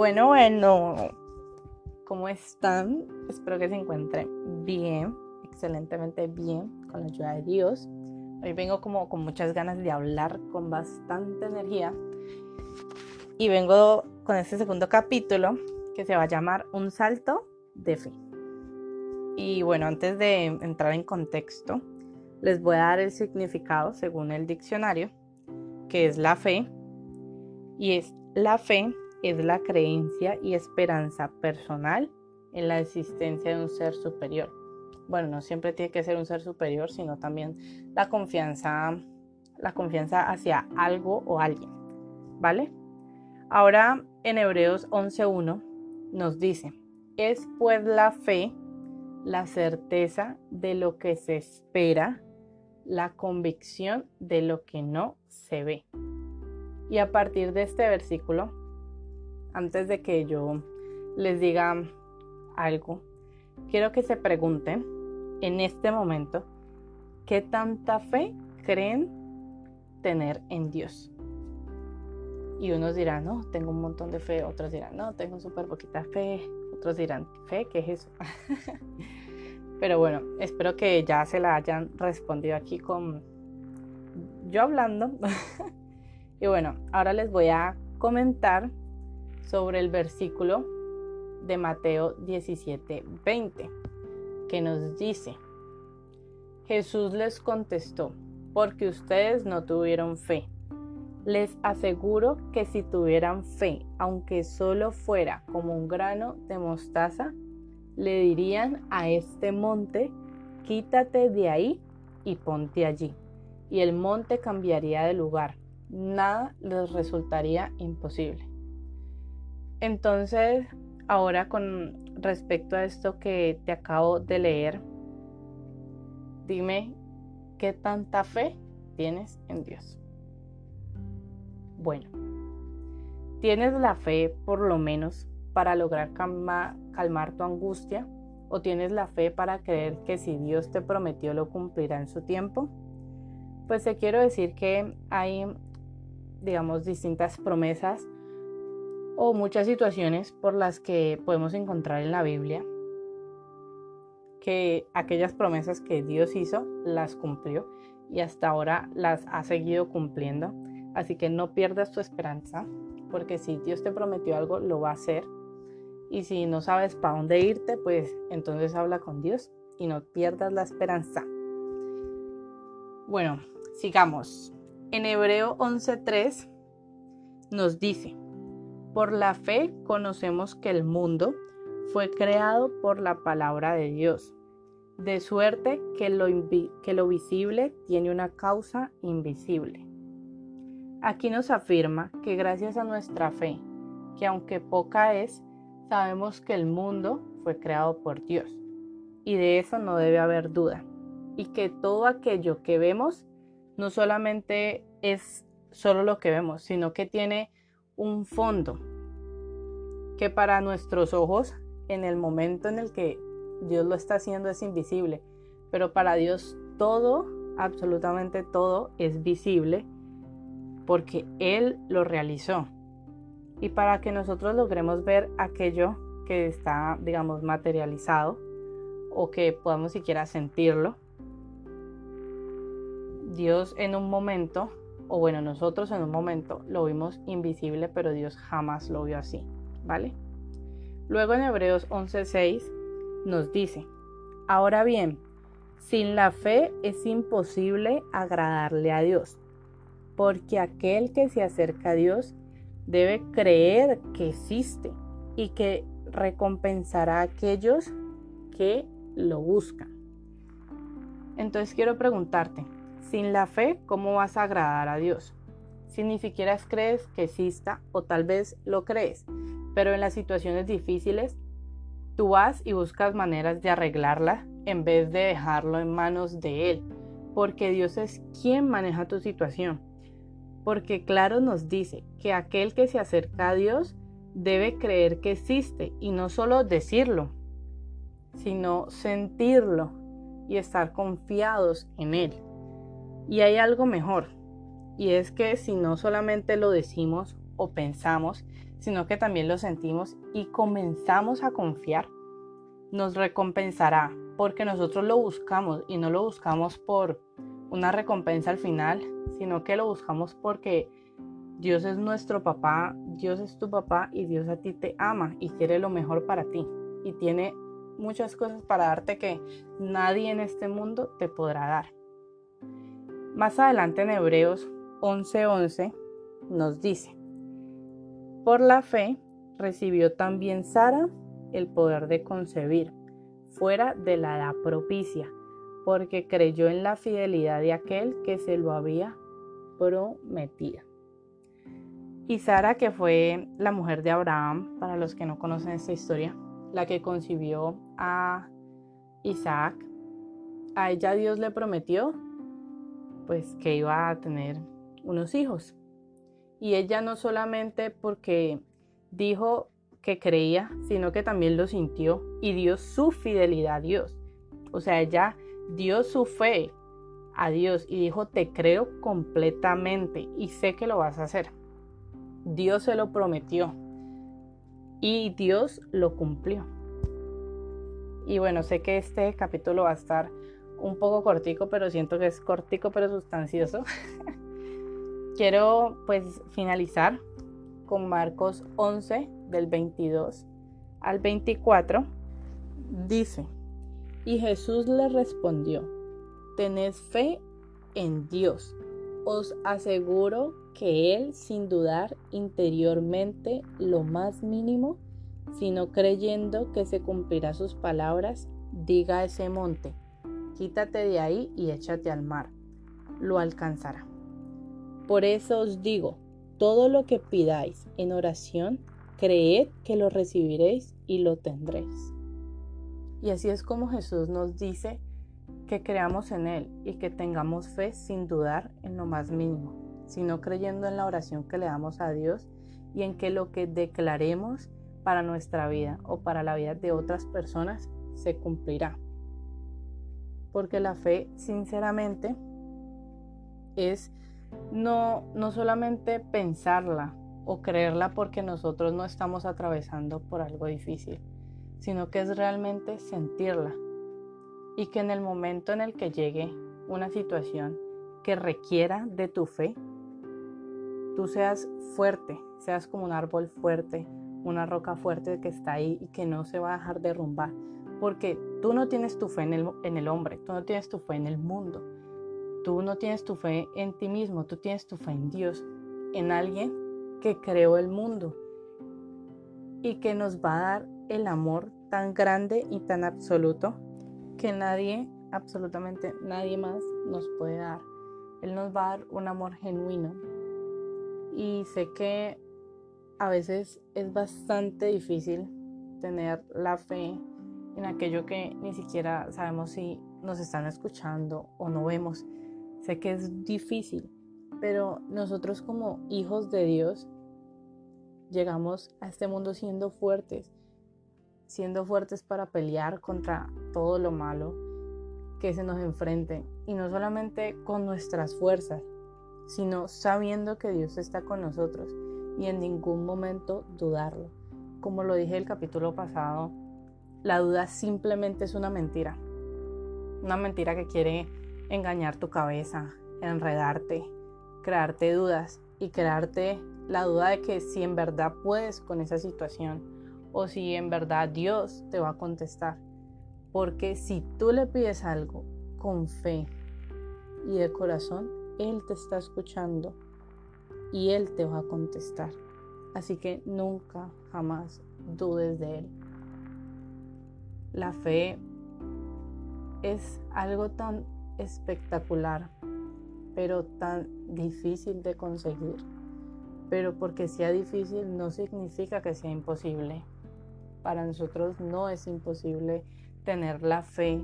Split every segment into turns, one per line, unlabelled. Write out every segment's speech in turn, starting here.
Bueno, bueno, ¿cómo están? Espero que se encuentren bien, excelentemente bien, con la ayuda de Dios. Hoy vengo como con muchas ganas de hablar, con bastante energía. Y vengo con este segundo capítulo que se va a llamar Un salto de fe. Y bueno, antes de entrar en contexto, les voy a dar el significado según el diccionario, que es la fe. Y es la fe es la creencia y esperanza personal en la existencia de un ser superior. Bueno, no siempre tiene que ser un ser superior, sino también la confianza, la confianza hacia algo o alguien, ¿vale? Ahora en Hebreos 11.1 nos dice, es pues la fe la certeza de lo que se espera, la convicción de lo que no se ve. Y a partir de este versículo antes de que yo les diga algo, quiero que se pregunten en este momento qué tanta fe creen tener en Dios. Y unos dirán, no, tengo un montón de fe, otros dirán, no, tengo súper poquita fe, otros dirán, fe, ¿qué es eso? Pero bueno, espero que ya se la hayan respondido aquí con yo hablando. y bueno, ahora les voy a comentar sobre el versículo de Mateo 17, 20, que nos dice, Jesús les contestó, porque ustedes no tuvieron fe. Les aseguro que si tuvieran fe, aunque solo fuera como un grano de mostaza, le dirían a este monte, quítate de ahí y ponte allí. Y el monte cambiaría de lugar. Nada les resultaría imposible. Entonces, ahora con respecto a esto que te acabo de leer, dime qué tanta fe tienes en Dios. Bueno, ¿tienes la fe por lo menos para lograr calmar tu angustia? ¿O tienes la fe para creer que si Dios te prometió lo cumplirá en su tiempo? Pues te quiero decir que hay, digamos, distintas promesas o muchas situaciones por las que podemos encontrar en la Biblia que aquellas promesas que Dios hizo las cumplió y hasta ahora las ha seguido cumpliendo. Así que no pierdas tu esperanza, porque si Dios te prometió algo, lo va a hacer. Y si no sabes para dónde irte, pues entonces habla con Dios y no pierdas la esperanza. Bueno, sigamos. En Hebreo 11:3 nos dice, por la fe conocemos que el mundo fue creado por la palabra de Dios, de suerte que lo, que lo visible tiene una causa invisible. Aquí nos afirma que gracias a nuestra fe, que aunque poca es, sabemos que el mundo fue creado por Dios. Y de eso no debe haber duda. Y que todo aquello que vemos no solamente es solo lo que vemos, sino que tiene un fondo que para nuestros ojos en el momento en el que Dios lo está haciendo es invisible, pero para Dios todo, absolutamente todo es visible porque Él lo realizó. Y para que nosotros logremos ver aquello que está, digamos, materializado o que podamos siquiera sentirlo, Dios en un momento o bueno, nosotros en un momento lo vimos invisible, pero Dios jamás lo vio así, ¿vale? Luego en Hebreos 11:6 nos dice, ahora bien, sin la fe es imposible agradarle a Dios, porque aquel que se acerca a Dios debe creer que existe y que recompensará a aquellos que lo buscan. Entonces quiero preguntarte, sin la fe, ¿cómo vas a agradar a Dios? Si ni siquiera crees que exista o tal vez lo crees, pero en las situaciones difíciles, tú vas y buscas maneras de arreglarla en vez de dejarlo en manos de Él, porque Dios es quien maneja tu situación. Porque claro nos dice que aquel que se acerca a Dios debe creer que existe y no solo decirlo, sino sentirlo y estar confiados en Él. Y hay algo mejor, y es que si no solamente lo decimos o pensamos, sino que también lo sentimos y comenzamos a confiar, nos recompensará porque nosotros lo buscamos y no lo buscamos por una recompensa al final, sino que lo buscamos porque Dios es nuestro papá, Dios es tu papá y Dios a ti te ama y quiere lo mejor para ti y tiene muchas cosas para darte que nadie en este mundo te podrá dar. Más adelante en Hebreos 11:11 nos dice, por la fe recibió también Sara el poder de concebir fuera de la edad propicia, porque creyó en la fidelidad de aquel que se lo había prometido. Y Sara, que fue la mujer de Abraham, para los que no conocen esta historia, la que concibió a Isaac, a ella Dios le prometió pues que iba a tener unos hijos. Y ella no solamente porque dijo que creía, sino que también lo sintió y dio su fidelidad a Dios. O sea, ella dio su fe a Dios y dijo, te creo completamente y sé que lo vas a hacer. Dios se lo prometió y Dios lo cumplió. Y bueno, sé que este capítulo va a estar un poco cortico, pero siento que es cortico pero sustancioso. Quiero pues finalizar con Marcos 11 del 22 al 24. Dice, y Jesús le respondió, tened fe en Dios. Os aseguro que Él, sin dudar interiormente lo más mínimo, sino creyendo que se cumplirá sus palabras, diga ese monte, quítate de ahí y échate al mar, lo alcanzará. Por eso os digo, todo lo que pidáis en oración, creed que lo recibiréis y lo tendréis. Y así es como Jesús nos dice que creamos en Él y que tengamos fe sin dudar en lo más mínimo, sino creyendo en la oración que le damos a Dios y en que lo que declaremos para nuestra vida o para la vida de otras personas se cumplirá. Porque la fe, sinceramente, es no, no solamente pensarla o creerla porque nosotros no estamos atravesando por algo difícil, sino que es realmente sentirla. Y que en el momento en el que llegue una situación que requiera de tu fe, tú seas fuerte, seas como un árbol fuerte, una roca fuerte que está ahí y que no se va a dejar derrumbar. Porque tú no tienes tu fe en el, hombre, tú no tienes tu fe en el mundo, tú no tienes tu fe en ti mismo, tú tienes tu fe en Dios, en alguien que creó el mundo y que nos va a dar el amor tan grande y tan absoluto que nadie, absolutamente nadie más nos puede dar. Él nos va a dar un amor genuino. Y sé que a veces es bastante difícil tener la fe en aquello que ni siquiera sabemos si nos están escuchando o no vemos. Sé que es difícil, pero nosotros como hijos de Dios llegamos a este mundo siendo fuertes, siendo fuertes para pelear contra todo lo malo que se nos enfrente. Y no solamente con nuestras fuerzas, sino sabiendo que Dios está con nosotros y en ningún momento dudarlo. Como lo dije el capítulo pasado, la duda simplemente es una mentira. Una mentira que quiere engañar tu cabeza, enredarte, crearte dudas y crearte la duda de que si en verdad puedes con esa situación o si en verdad Dios te va a contestar. Porque si tú le pides algo con fe y de corazón, Él te está escuchando y Él te va a contestar. Así que nunca, jamás dudes de Él. La fe es algo tan espectacular, pero tan difícil de conseguir. Pero porque sea difícil no significa que sea imposible. Para nosotros no es imposible tener la fe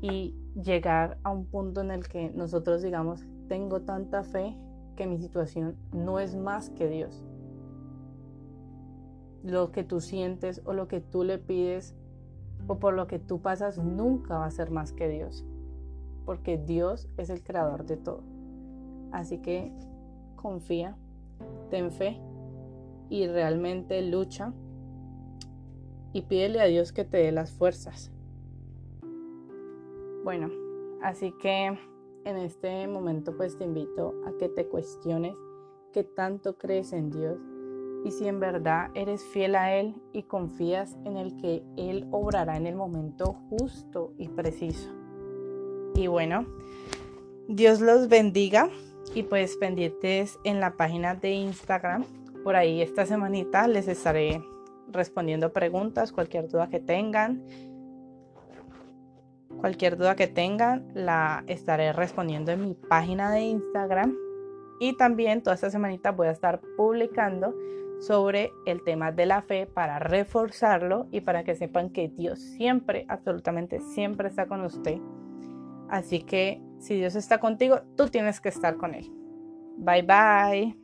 y llegar a un punto en el que nosotros digamos, tengo tanta fe que mi situación no es más que Dios. Lo que tú sientes o lo que tú le pides o por lo que tú pasas nunca va a ser más que Dios, porque Dios es el creador de todo. Así que confía, ten fe y realmente lucha y pídele a Dios que te dé las fuerzas. Bueno, así que en este momento pues te invito a que te cuestiones qué tanto crees en Dios y si en verdad eres fiel a Él y confías en el que Él obrará en el momento justo y preciso. Y bueno, Dios los bendiga y pues pendientes en la página de Instagram. Por ahí esta semanita les estaré respondiendo preguntas, cualquier duda que tengan. Cualquier duda que tengan la estaré respondiendo en mi página de Instagram. Y también toda esta semanita voy a estar publicando sobre el tema de la fe para reforzarlo y para que sepan que Dios siempre, absolutamente siempre está con usted. Así que si Dios está contigo, tú tienes que estar con Él. Bye bye.